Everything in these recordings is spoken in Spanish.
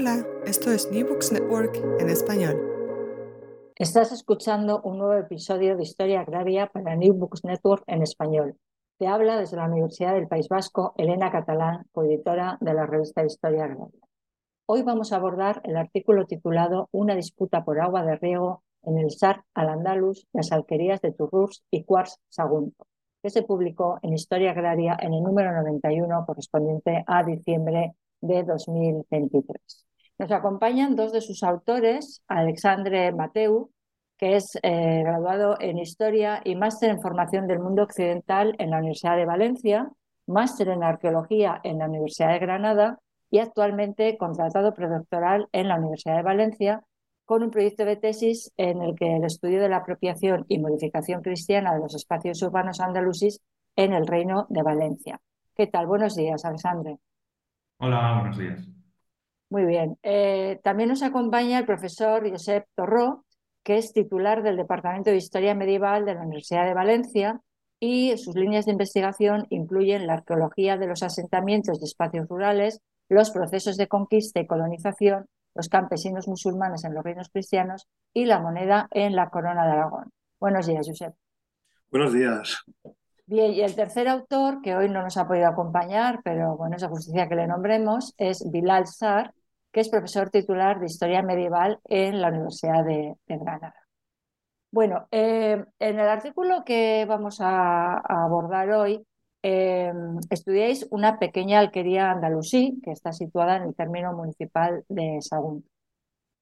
Hola, esto es New Books Network en español. Estás escuchando un nuevo episodio de Historia Agraria para New Books Network en español. Te habla desde la Universidad del País Vasco Elena Catalán, coeditora de la revista Historia Agraria. Hoy vamos a abordar el artículo titulado Una disputa por agua de riego en el SAR al-Andalus, las alquerías de Turrurs y Cuars Sagunto, que se publicó en Historia Agraria en el número 91 correspondiente a diciembre de 2023. Nos acompañan dos de sus autores, Alexandre Mateu, que es eh, graduado en Historia y máster en Formación del Mundo Occidental en la Universidad de Valencia, máster en Arqueología en la Universidad de Granada y actualmente contratado predoctoral en la Universidad de Valencia con un proyecto de tesis en el que el estudio de la apropiación y modificación cristiana de los espacios urbanos andalusis en el Reino de Valencia. ¿Qué tal? Buenos días, Alexandre. Hola, buenos días. Muy bien. Eh, también nos acompaña el profesor Josep Torró, que es titular del Departamento de Historia Medieval de la Universidad de Valencia y sus líneas de investigación incluyen la arqueología de los asentamientos de espacios rurales, los procesos de conquista y colonización, los campesinos musulmanes en los reinos cristianos y la moneda en la corona de Aragón. Buenos días, Josep. Buenos días. Bien, y el tercer autor, que hoy no nos ha podido acompañar, pero bueno, es justicia que le nombremos, es Bilal Sar, que es profesor titular de Historia Medieval en la Universidad de, Granada. Bueno, eh, en el artículo que vamos a, abordar hoy, eh, estudiáis una pequeña alquería andalusí que está situada en el término municipal de Sagunto.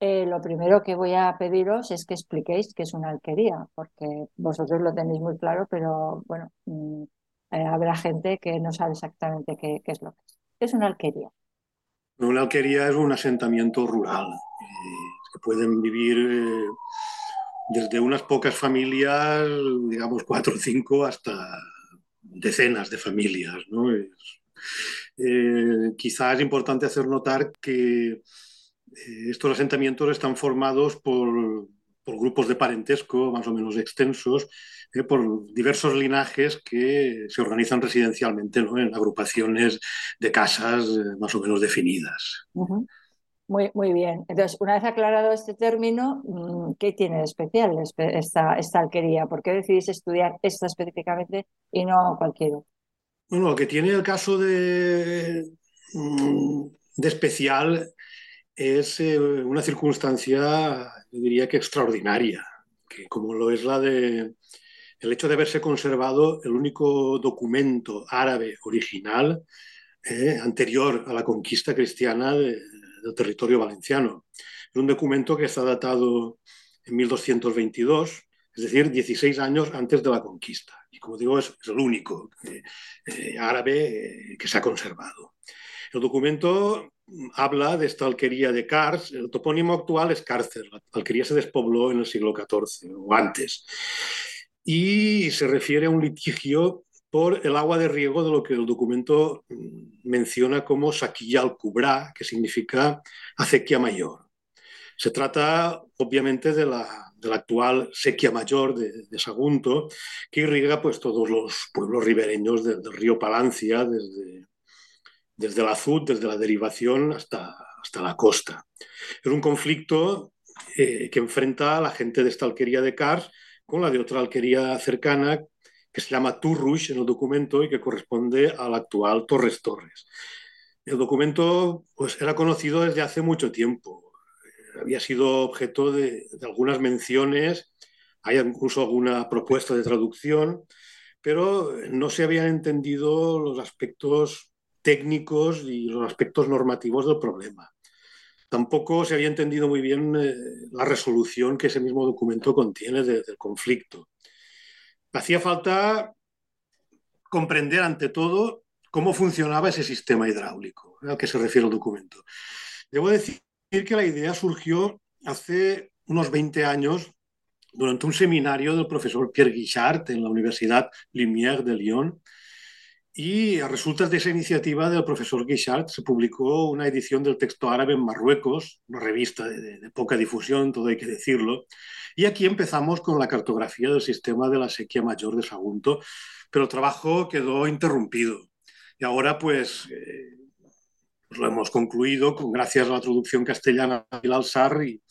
Eh, lo primero que voy a pediros es que expliquéis qué es una alquería, porque vosotros lo tenéis muy claro, pero bueno, mm, eh, habrá gente que no sabe exactamente qué, es lo que es. ¿Qué es una alquería? Una alquería es un asentamiento rural eh, que pueden vivir desde unas pocas familias, digamos cuatro o cinco, hasta decenas de familias. quizás es importante hacer notar que eh, estos asentamientos están formados por, grupos de parentesco más o menos extensos, eh, por diversos linajes que se organizan residencialmente en agrupaciones de casas eh, más o menos definidas. Muy, muy bien. Entonces, una vez aclarado este término, mm, ¿qué tiene de especial esta, esta alquería? ¿Por qué decidís estudiar esta específicamente y no cualquiera? Bueno, lo que tiene el caso de, mm, de especial es eh, una circunstancia, yo diría que extraordinaria, que como lo es la de el hecho de haberse conservado el único documento árabe original eh, anterior a la conquista cristiana del territorio valenciano. Es un documento que está datado en 1222, es decir, 16 años antes de la conquista. Y como digo, es, el único eh, árabe que se ha conservado. El documento habla de esta alquería de Cars. El topónimo actual es Cárcel. La alquería se despobló en el siglo XIV o antes. Y se refiere a un litigio por el agua de riego de lo que el documento menciona como Saquilla al Cubrá, que significa acequia mayor. Se trata, obviamente, de la, actual sequía mayor de, Sagunto, que irriga pues, todos los pueblos ribereños del río Palancia, desde desde la azud, desde la derivación hasta, hasta la costa. Es un conflicto eh, que enfrenta a la gente de esta alquería de Cars con la de otra alquería cercana que se llama Turrush en el documento y que corresponde al actual Torres Torres. El documento pues, era conocido desde hace mucho tiempo. Había sido objeto de, de algunas menciones, hay incluso alguna propuesta de traducción, pero no se habían entendido los aspectos técnicos y los aspectos normativos del problema. Tampoco se había entendido muy bien eh, la resolución que ese mismo documento contiene del conflicto. Hacía falta comprender ante todo cómo funcionaba ese sistema hidráulico al que se refiere el documento. Debo decir que la idea surgió hace unos 20 años durante un seminario del profesor Pierre Guichard en la Universidad Lumière de Lyon, y a resultas de esa iniciativa del profesor Guichard se publicó una edición del texto árabe en Marruecos, una revista de, poca difusión, todo hay que decirlo. Y aquí empezamos con la cartografía del sistema de la sequía mayor de Sagunto, pero el trabajo quedó interrumpido. Y ahora, pues, eh, pues lo hemos concluido con, gracias a la traducción castellana de Alzar y,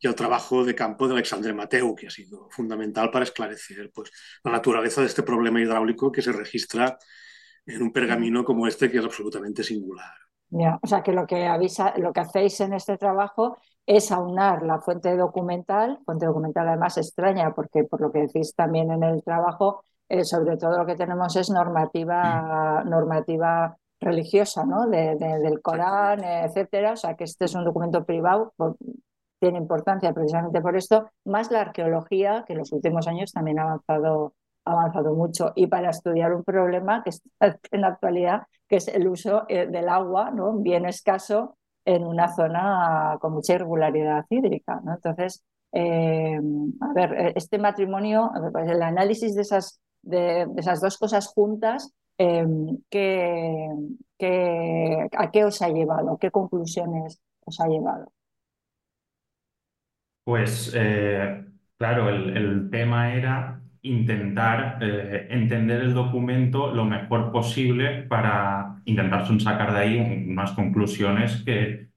y al trabajo de campo de Alexandre Mateu, que ha sido fundamental para esclarecer pues, la naturaleza de este problema hidráulico que se registra en un pergamino como este, que es absolutamente singular. Ya, o sea que lo que avisa, lo que hacéis en este trabajo es aunar la fuente documental, fuente documental además extraña, porque por lo que decís también en el trabajo, eh, sobre todo lo que tenemos es normativa, normativa religiosa, ¿no? De, del Corán, etcétera. O sea que este es un documento privado, tiene importancia precisamente por esto, más la arqueología, que en los últimos años también ha avanzado, avanzado mucho, y para estudiar un problema que está en la actualidad, que es el uso eh, del agua, ¿no? bien escaso en una zona con mucha irregularidad hídrica. ¿no? Entonces, eh, a ver, eh, este matrimonio, pues el análisis de esas, de, esas dos cosas juntas, ¿qué, qué, ¿a qué os ha llevado? ¿Qué conclusiones os ha llevado? Pues eh, claro, el, tema era intentar eh, entender el documento lo mejor posible para intentar sacar de ahí unas conclusiones que,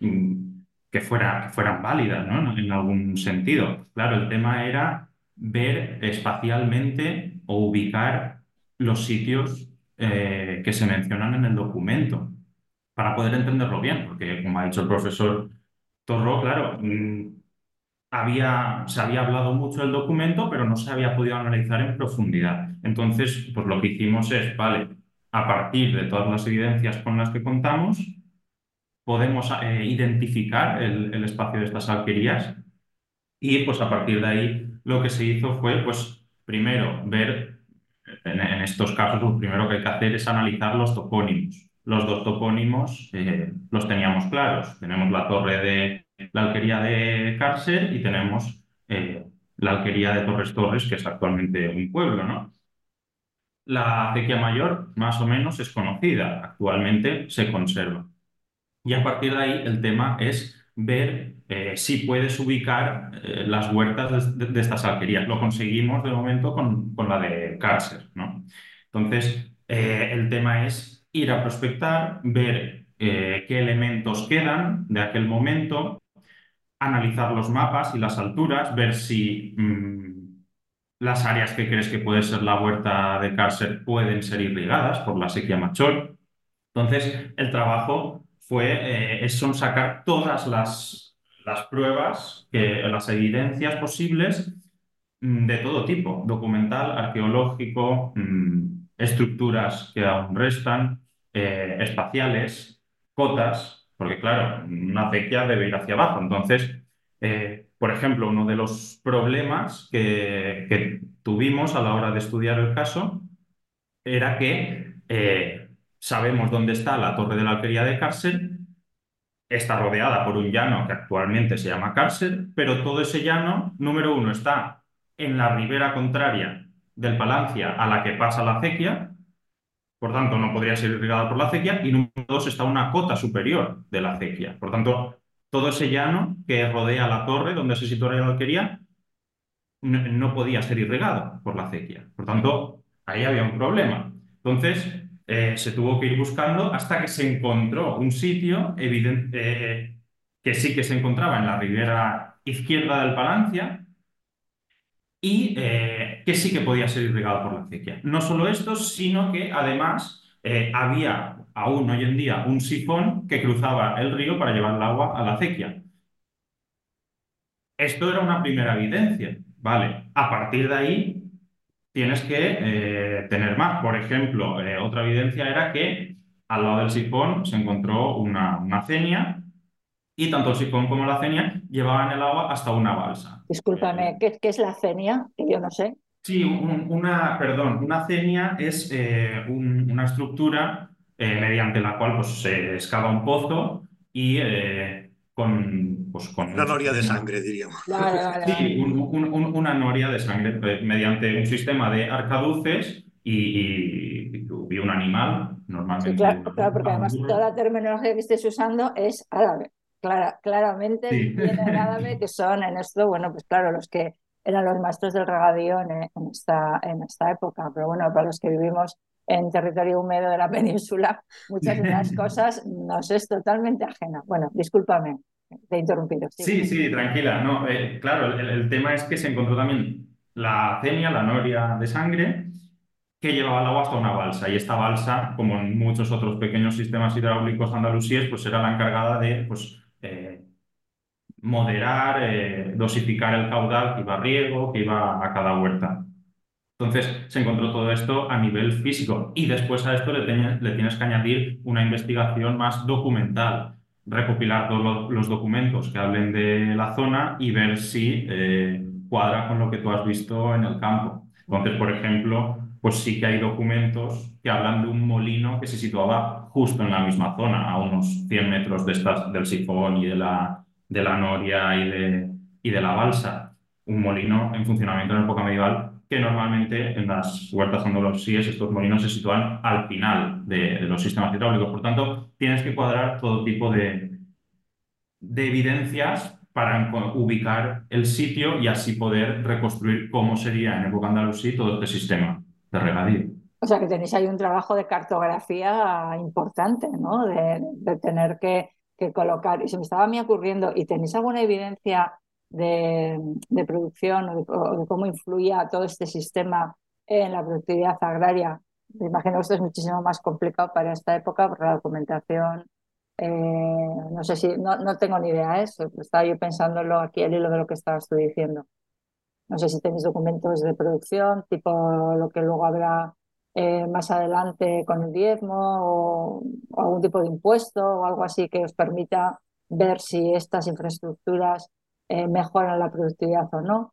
mm, que, fuera, fueran válidas ¿no? en algún sentido. Claro, el tema era ver espacialmente o ubicar los sitios eh, que se mencionan en el documento para poder entenderlo bien, porque como ha dicho el profesor Torro, claro, mm, había, se había hablado mucho del documento, pero no se había podido analizar en profundidad. Entonces, pues lo que hicimos es, vale, a partir de todas las evidencias con las que contamos, podemos eh, identificar el, espacio de estas alquerías y pues a partir de ahí lo que se hizo fue, pues primero ver, en, estos casos lo primero que hay que hacer es analizar los topónimos. Los dos topónimos eh, los teníamos claros. Tenemos la torre de la alquería de Cárcel y tenemos eh, la alquería de Torres Torres, que es actualmente un pueblo, ¿no? La acequia mayor, más o menos, es conocida, actualmente se conserva. Y a partir de ahí el tema es ver eh, si puedes ubicar eh, las huertas de, estas alquerías. Lo conseguimos de momento con, con la de Cárcel, ¿no? Entonces, el tema es ir a prospectar, ver qué elementos quedan de aquel momento analizar los mapas y las alturas, ver si mm, las áreas que crees que puede ser la huerta de cárcel pueden ser irrigadas por la sequía mayor. Entonces, el trabajo fue, eh, son sacar todas las, las pruebas, que, las evidencias posibles mm, de todo tipo, documental, arqueológico, mm, estructuras que aún restan, eh, espaciales, cotas, porque claro, una acequia debe ir hacia abajo. Entonces, eh, por ejemplo, uno de los problemas que, tuvimos a la hora de estudiar el caso era que eh, sabemos dónde está la torre de la alquería de Cárcel, está rodeada por un llano que actualmente se llama Cárcel, pero todo ese llano, número uno, está en la ribera contraria del Palancia a la que pasa la acequia, por tanto no podría ser irrigada por la acequia, y número dos está una cota superior de la acequia. Por tanto, todo ese llano que rodea la torre donde se sitúa la alquería no, podía ser irrigado por la acequia. Por tanto, ahí había un problema. Entonces, eh, se tuvo que ir buscando hasta que se encontró un sitio evidente, eh, que sí que se encontraba en la ribera izquierda del Palancia, y eh, que sí que podía ser irrigado por la acequia. No solo esto, sino que además eh, había aún hoy en día un sifón que cruzaba el río para llevar el agua a la acequia. Esto era una primera evidencia, ¿vale? A partir de ahí tienes que eh, tener más. Por ejemplo, otra evidencia era que al lado del sifón se encontró una, una cenia y tanto el sifón como la cenia llevaban el agua hasta una balsa. Discúlpame, ¿qué, es la cenia? Que yo no sé. Sí, una, perdón, una cenia es eh, una estructura eh, mediante la cual pues, se excava un pozo y eh, con, pues, con... Una noria de sangre, diríamos. sí, una noria de sangre mediante un sistema de arcaduces y, y, un animal, normalmente. Sí, claro, claro, porque además toda la terminología que estés usando es árabe claramente que son en esto, bueno, pues claro, los que eran los maestros del regadío en, esta, en esta época, pero bueno, para los que vivimos en territorio húmedo de la península, muchas de las cosas nos es totalmente ajena. Bueno, discúlpame, te he interrumpido. Sí, sí, tranquila. No, eh, claro, el, tema es que se encontró también la cenia, la noria de sangre, que llevaba el agua hasta una balsa. Y esta balsa, como en muchos otros pequeños sistemas hidráulicos andalusíes, pues era la encargada de pues, moderar, eh, dosificar el caudal que iba a riego, que iba a cada huerta. Entonces se encontró todo esto a nivel físico y después a esto le, tienes que añadir una investigación más documental, recopilar todos los documentos que hablen de la zona y ver si eh, cuadra con lo que tú has visto en el campo. Entonces, por ejemplo, pues sí que hay documentos que hablan de un molino que se situaba justo en la misma zona, a unos 100 metros de del sifón y de la, de la noria y de, y de la balsa. Un molino en funcionamiento en época medieval que normalmente en las huertas andalusíes estos molinos se sitúan al final de, los sistemas hidráulicos. Por tanto, tienes que cuadrar todo tipo de, de evidencias para ubicar el sitio y así poder reconstruir cómo sería en época andalusí todo este sistema de regadío. O sea que tenéis ahí un trabajo de cartografía importante, ¿no? De, tener que, colocar. Y se me estaba a mí ocurriendo, ¿y tenéis alguna evidencia de, producción o de, cómo influía todo este sistema en la productividad agraria. Me imagino que esto es muchísimo más complicado para esta época porque la documentación, eh, no sé si, no, no tengo ni idea de eso, estaba yo pensándolo aquí al hilo de lo que estabas tú diciendo. No sé si tenéis documentos de producción, tipo lo que luego habrá eh, más adelante con el diezmo o, algún tipo de impuesto o algo así que os permita ver si estas infraestructuras eh, mejoran la productividad o no.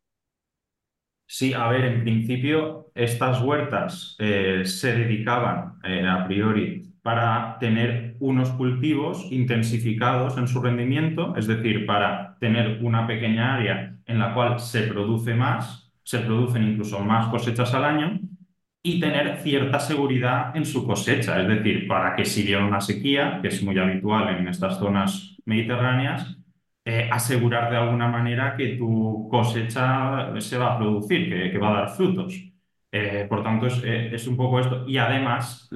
Sí, a ver, en principio estas huertas eh, se dedicaban a priori para tener unos cultivos intensificados en su rendimiento, es decir, para tener una pequeña área en la cual se produce más, se producen incluso más cosechas al año y tener cierta seguridad en su cosecha, es decir, para que si viene una sequía, que es muy habitual en estas zonas mediterráneas, eh, asegurar de alguna manera que tu cosecha se va a producir, que, va a dar frutos. Eh, por tanto, eh, es, un poco esto. Y además,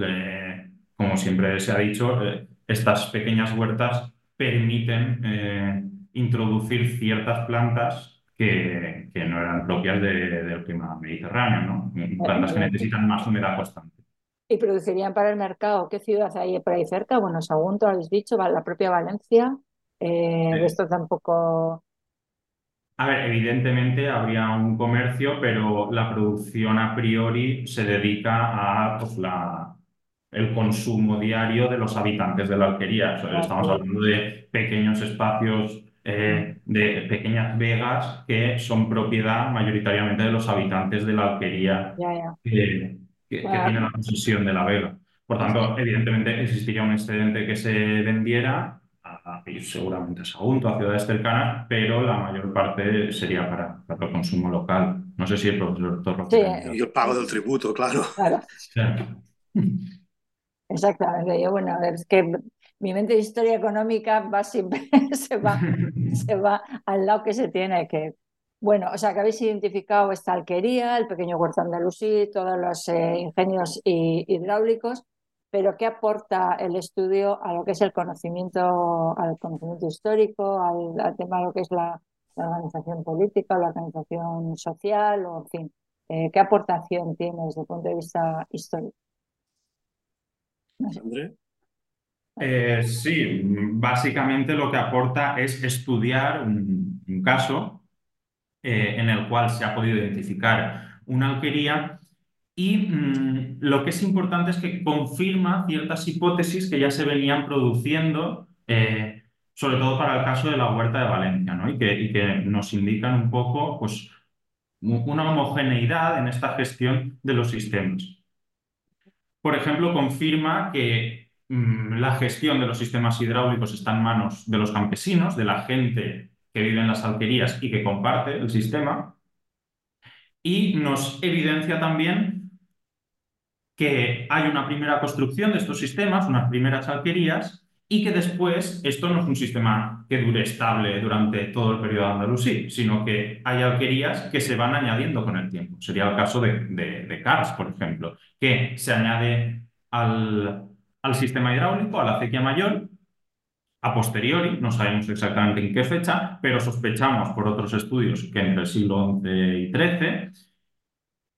como siempre se ha dicho, estas pequeñas huertas permiten introducir ciertas plantas que, que, no eran propias del clima mediterráneo, ¿no? plantas que necesitan más humedad constante. ¿Y producirían para el mercado? ¿Qué ciudad hay por ahí cerca? Bueno, según tú habéis dicho, la propia Valencia. Eh, esto tampoco... A ver, evidentemente habría un comercio, pero la producción a priori se dedica a pues, la, el consumo diario de los habitantes de la alquería. estamos hablando de pequeños espacios, eh, de pequeñas vegas que son propiedad mayoritariamente de los habitantes de la alquería que, tienen la posesión de la vega. Por tanto, evidentemente existiría un excedente que se vendiera seguramente a Sagunto, a ciudades cercanas, pero la mayor parte sería para, para el consumo local. No sé si el profesor Torro. Sí. Y el pago del tributo, claro. Exactamente. Yo, bueno, es que mi mente de historia económica va siempre, se va, se va al lado que se tiene que. Bueno, o sea que habéis identificado esta alquería, el pequeño huerto andalusí, todos los eh, ingenios hidráulicos, pero ¿qué aporta el estudio a lo que es el conocimiento, al conocimiento histórico, al, tema de lo que es la, organización política, la organización social, o en fin, eh, ¿qué aportación tiene desde el punto de vista histórico? Eh, sí, básicamente lo que aporta es estudiar un, caso eh, en el cual se ha podido identificar una alquería y mm, lo que es importante es que confirma ciertas hipótesis que ya se venían produciendo, eh, sobre todo para el caso de la huerta de Valencia, ¿no? y, que, que, nos indican un poco pues, una homogeneidad en esta gestión de los sistemas. Por ejemplo, confirma que la gestión de los sistemas hidráulicos está en manos de los campesinos, de la gente que vive en las alquerías y que comparte el sistema. Y nos evidencia también que hay una primera construcción de estos sistemas, unas primeras alquerías, y que después esto no es un sistema que dure estable durante todo el periodo andalusí, sino que hay alquerías que se van añadiendo con el tiempo. Sería el caso de, de, por ejemplo, que se añade al, al sistema hidráulico, a la acequia mayor, a posteriori, no sabemos exactamente en qué fecha, pero sospechamos por otros estudios que entre el siglo XI y XIII.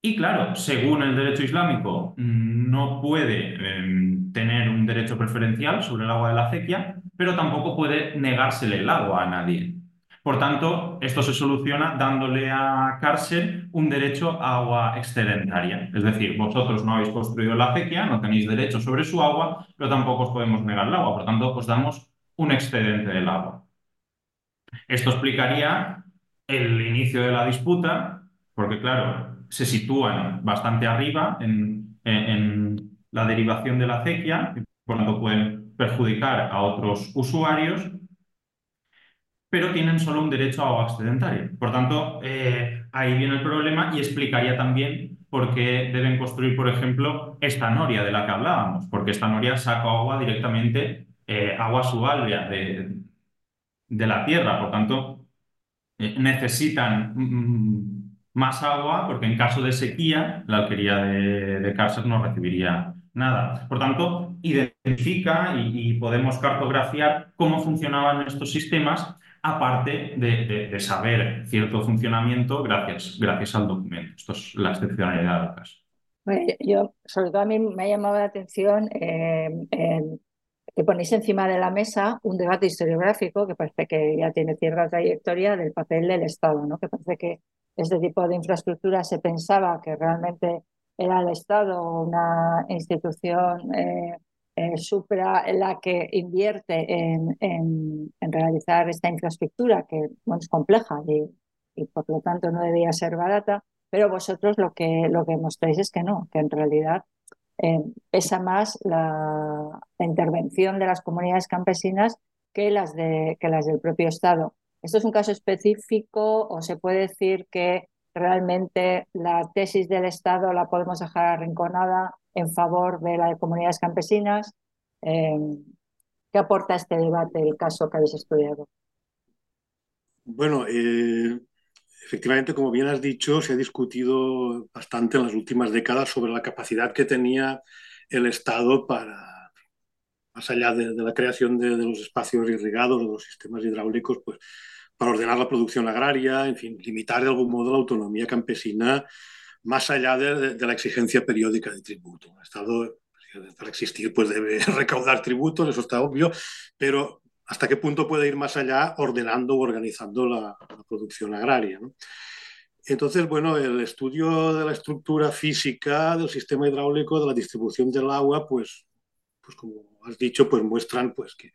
Y claro, según el derecho islámico, no puede em, tener un derecho preferencial sobre el agua de la acequia, pero tampoco puede negársele el agua a nadie. Por tanto, esto se soluciona dándole a cárcel un derecho a agua excedentaria. Es decir, vosotros no habéis construido la acequia, no tenéis derecho sobre su agua, pero tampoco os podemos negar el agua. Por tanto, os damos un excedente del agua. Esto explicaría el inicio de la disputa, porque claro, se sitúan bastante arriba en, la derivación de la acequia, por lo tanto pueden perjudicar a otros usuarios, pero tienen solo un derecho a agua excedentaria. Por tanto, eh, ahí viene el problema y explicaría también por qué deben construir, por ejemplo, esta noria de la que hablábamos, porque esta noria saca agua directamente eh, agua subalvia de, de, la tierra, por tanto, eh, necesitan mm, más agua porque en caso de sequía la alquería de, de cárcel no recibiría nada. Por tanto, identifica y, podemos cartografiar cómo funcionaban estos sistemas aparte de, saber cierto funcionamiento gracias, gracias al documento. Esto es la excepcionalidad del caso. Yo, sobre todo a mí me ha llamado la atención eh, que ponéis encima de la mesa un debate historiográfico que parece que ya tiene cierta trayectoria del papel del Estado, ¿no? que parece que este tipo de infraestructura se pensaba que realmente era el Estado una institución eh, eh, la que invierte en, en, realizar esta infraestructura que bueno, es compleja y, y, por lo tanto no debía ser barata, pero vosotros lo que, lo que mostráis es que no, que en realidad eh, pesa más la, intervención de las comunidades campesinas que las, de, que las del propio Estado. ¿Esto es un caso específico o se puede decir que realmente la tesis del Estado la podemos dejar arrinconada en favor de las comunidades campesinas? Eh, ¿Qué aporta este debate, el caso que habéis estudiado? Bueno, eh, Efectivamente, como bien has dicho, se ha discutido bastante en las últimas décadas sobre la capacidad que tenía el Estado para, más allá de, la creación de, los espacios irrigados, de los sistemas hidráulicos, pues para ordenar la producción agraria, en fin, limitar de algún modo la autonomía campesina más allá de, la exigencia periódica de tributo. El Estado, para existir, pues debe recaudar tributos, eso está obvio, pero hasta qué punto puede ir más allá ordenando o organizando la, producción agraria. Entonces, bueno, el estudio de la estructura física del sistema hidráulico, de la distribución del agua, pues, pues como has dicho, pues muestran pues, que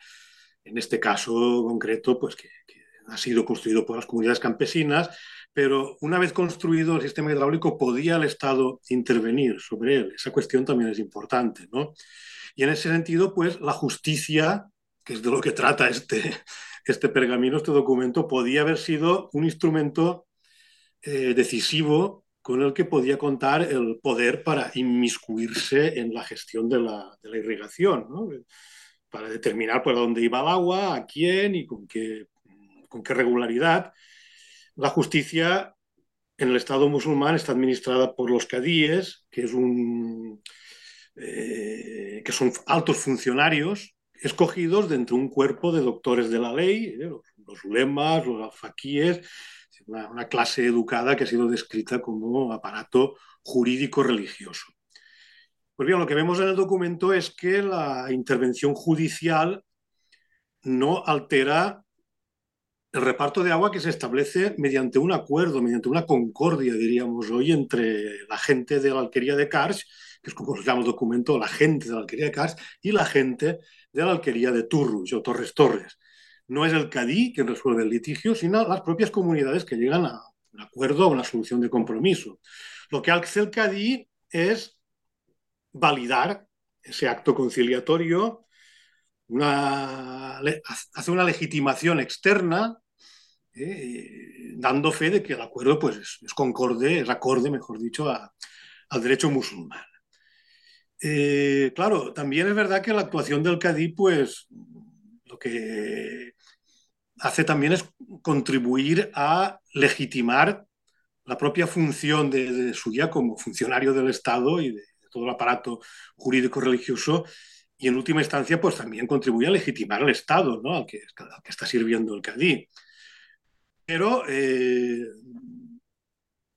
en este caso concreto, pues que, ha sido construido por las comunidades campesinas, pero una vez construido el sistema hidráulico, podía el Estado intervenir sobre él. Esa cuestión también es importante, ¿no? Y en ese sentido, pues la justicia que es de lo que trata este, este pergamino, este documento, podía haber sido un instrumento eh, decisivo con el que podía contar el poder para inmiscuirse en la gestión de la, de la irrigación, ¿no? para determinar por dónde iba el agua, a quién y con qué, con qué regularidad. La justicia en el Estado musulmán está administrada por los cadíes, que, es un, eh, que son altos funcionarios escogidos de un cuerpo de doctores de la ley, ¿eh? los, ulemas, los alfaquíes, una, clase educada que ha sido descrita como aparato jurídico religioso. Pues bien, lo que vemos en el documento es que la intervención judicial no altera el reparto de agua que se establece mediante un acuerdo, mediante una concordia, diríamos hoy, entre la gente de la alquería de Kars, que es como se llama el documento, la gente de la alquería de Kars, y la gente de la alquería de Turrus o Torres Torres. No es el Cadí quien resuelve el litigio, sino las propias comunidades que llegan a un acuerdo, a una solución de compromiso. Lo que hace el Cadí es validar ese acto conciliatorio, hace una legitimación externa, eh, dando fe de que el acuerdo pues, es, concorde, es acorde, mejor dicho, al derecho musulmán. Eh, claro, también es verdad que la actuación del Cadí, pues lo que hace también es contribuir a legitimar la propia función de, de suya como funcionario del Estado y de, de todo el aparato jurídico religioso y en última instancia pues también contribuye a legitimar al Estado, ¿no? al, que, está sirviendo el Cadí. Pero, eh,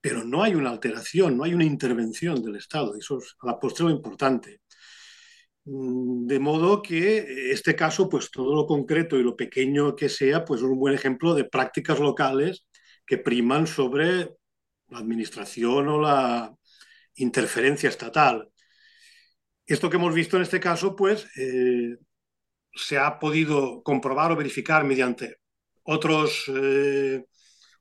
pero no hay una alteración, no hay una intervención del Estado, eso es a la postre lo importante. Mm, de modo que este caso, pues todo lo concreto y lo pequeño que sea, pues es un buen ejemplo de prácticas locales que priman sobre la administración o la interferencia estatal. Esto que hemos visto en este caso, pues eh, se ha podido comprobar o verificar mediante otros, eh,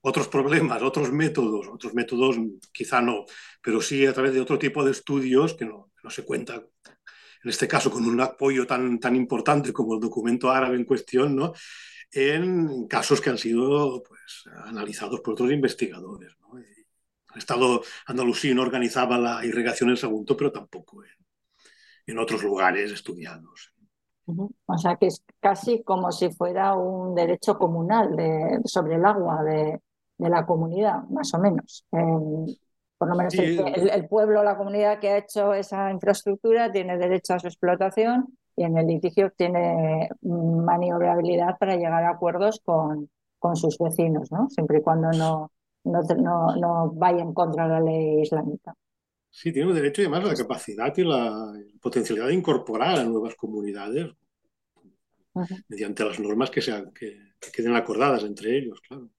otros problemas, otros métodos, otros métodos quizá no, pero sí a través de otro tipo de estudios que no, no se cuenta, en este caso con un apoyo tan, tan importante como el documento árabe en cuestión, ¿no? en casos que han sido pues, analizados por otros investigadores. ¿no? El Estado andalusí no organizaba la irrigación en Sagunto, pero tampoco en, en otros lugares estudiados. O sea que es casi como si fuera un derecho comunal de, sobre el agua de, de, la comunidad, más o menos. Eh, por lo menos sí. el, el, pueblo, la comunidad que ha hecho esa infraestructura tiene derecho a su explotación y en el litigio tiene maniobrabilidad para llegar a acuerdos con, con sus vecinos, ¿no? siempre y cuando no, no, no, no vaya en contra de la ley islámica. Sí, tiene el derecho y además la capacidad y la potencialidad de incorporar a nuevas comunidades uh -huh. mediante las normas que, sean, que, que, queden acordadas entre ellos, claro.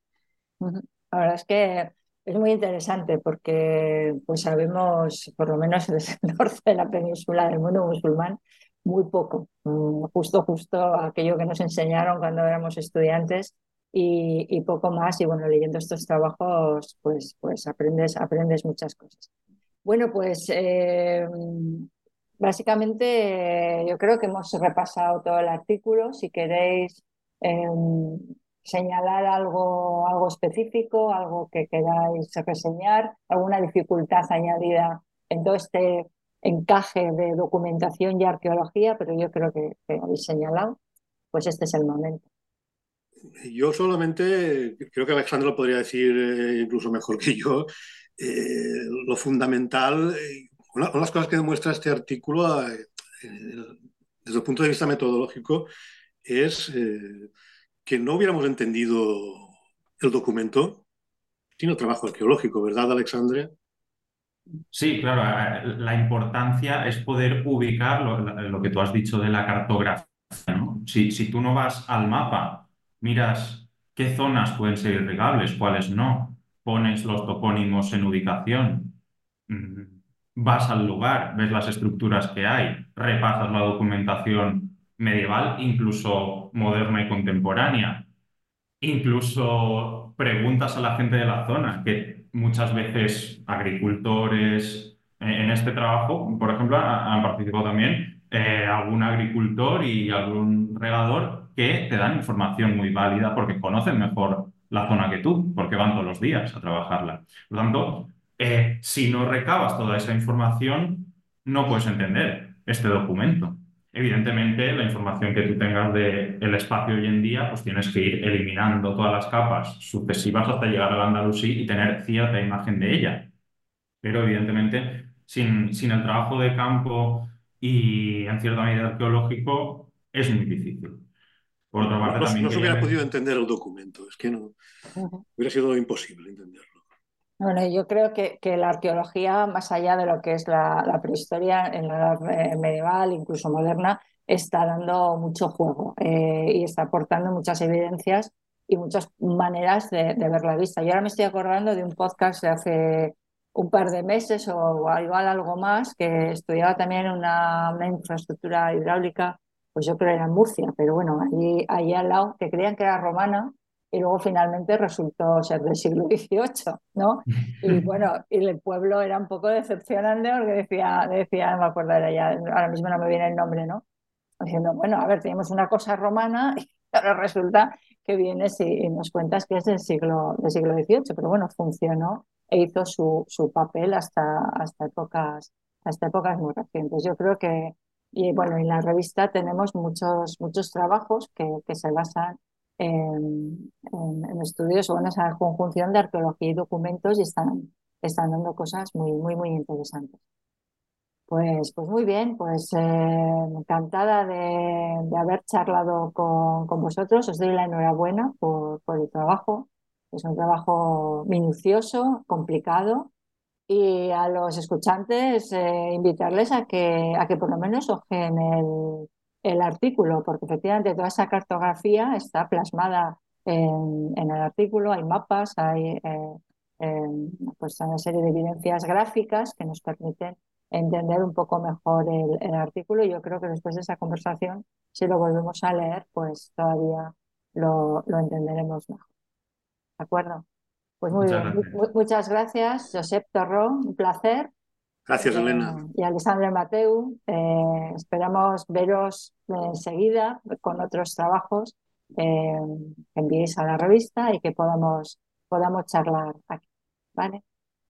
Uh -huh. La verdad es que es muy interesante porque pues sabemos, por lo menos en el norte de la península del mundo musulmán, muy poco, mm, justo, justo aquello que nos enseñaron cuando éramos estudiantes y, y poco más. Y bueno, leyendo estos trabajos, pues, pues aprendes, aprendes muchas cosas. Bueno, pues eh, básicamente eh, yo creo que hemos repasado todo el artículo. Si queréis eh, señalar algo, algo específico, algo que queráis reseñar, alguna dificultad añadida en todo este encaje de documentación y arqueología, pero yo creo que, que habéis señalado, pues este es el momento. Yo solamente, creo que Alexandra lo podría decir incluso mejor que yo, eh, lo fundamental, eh, una, de las cosas que demuestra este artículo eh, desde el punto de vista metodológico es que no hubiéramos entendido el documento sin el trabajo arqueológico, ¿verdad, Alexandre? Sí, claro, la importancia es poder ubicar lo, lo que tú has dicho de la cartografía. ¿no? Si, si tú no vas al mapa, miras qué zonas pueden ser irrigables, cuáles no, pones los topónimos en ubicación, mm, vas al lugar, ves las estructuras que hay, repasas la documentación medieval, incluso moderna y contemporánea, incluso preguntas a la gente de la zona, que muchas veces agricultores en este trabajo, por ejemplo, han participado también eh, algún agricultor y algún regador que te dan información muy válida porque conocen mejor la zona que tú, porque van todos los días a trabajarla. Por lo tanto, eh, si no recabas toda esa información, no puedes entender este documento. Evidentemente, la información que tú tengas del de espacio hoy en día, pues tienes que ir eliminando todas las capas sucesivas hasta llegar al Andalusí y tener cierta imagen de ella. Pero evidentemente, sin, sin el trabajo de campo y en cierta medida arqueológico, es muy difícil. Por otra parte, no, también no se hubiera podido entender el documento, es que no uh -huh. hubiera sido imposible entenderlo. Bueno, yo creo que, que, la arqueología, más allá de lo que es la, la prehistoria en la edad medieval, incluso moderna, está dando mucho juego eh, y está aportando muchas evidencias y muchas maneras de, de, ver la vista. Yo ahora me estoy acordando de un podcast de hace un par de meses o igual algo más que estudiaba también una, una infraestructura hidráulica pues yo creo que era en Murcia, pero bueno, allí, allí al lado, que creían que era romana y luego finalmente resultó ser del siglo XVIII, ¿no? Y bueno, y el pueblo era un poco decepcionante porque decía, decía no me acuerdo, era ya, ahora mismo no me viene el nombre, ¿no? Diciendo, bueno, a ver, tenemos una cosa romana y ahora resulta que vienes y, y nos cuentas que es del siglo, del siglo XVIII, pero bueno, funcionó e hizo su, su papel hasta, hasta épocas hasta épocas muy recientes. Yo creo que, y bueno, en la revista tenemos muchos, muchos trabajos que, que se basan en, en, estudios o en esa conjunción de arqueología y documentos y están, están dando cosas muy, muy, muy interesantes. Pues, pues muy bien, pues eh, encantada de, de, haber charlado con, con, vosotros. Os doy la enhorabuena por, por el trabajo. Es un trabajo minucioso, complicado, y a los escuchantes eh, invitarles a que, a que por lo menos ojen el, el, artículo, porque efectivamente toda esa cartografía está plasmada en, en el artículo, hay mapas, hay eh, pues una serie de evidencias gráficas que nos permiten entender un poco mejor el, el, artículo y yo creo que después de esa conversación, si lo volvemos a leer, pues todavía lo, lo entenderemos mejor. ¿De acuerdo? Pues muy muchas bien, gracias. muchas gracias, Josep Torró, un placer. Gracias, Elena. Eh, y Alessandra Mateu, eh, esperamos veros enseguida con otros trabajos eh, que enviéis a la revista y que podamos, podamos charlar aquí. ¿vale?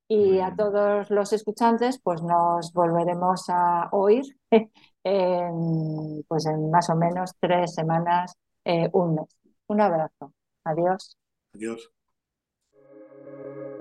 Y a todos los escuchantes, pues nos volveremos a oír en, pues en más o menos tres semanas, un mes. Un abrazo. Adiós. Adiós. thank you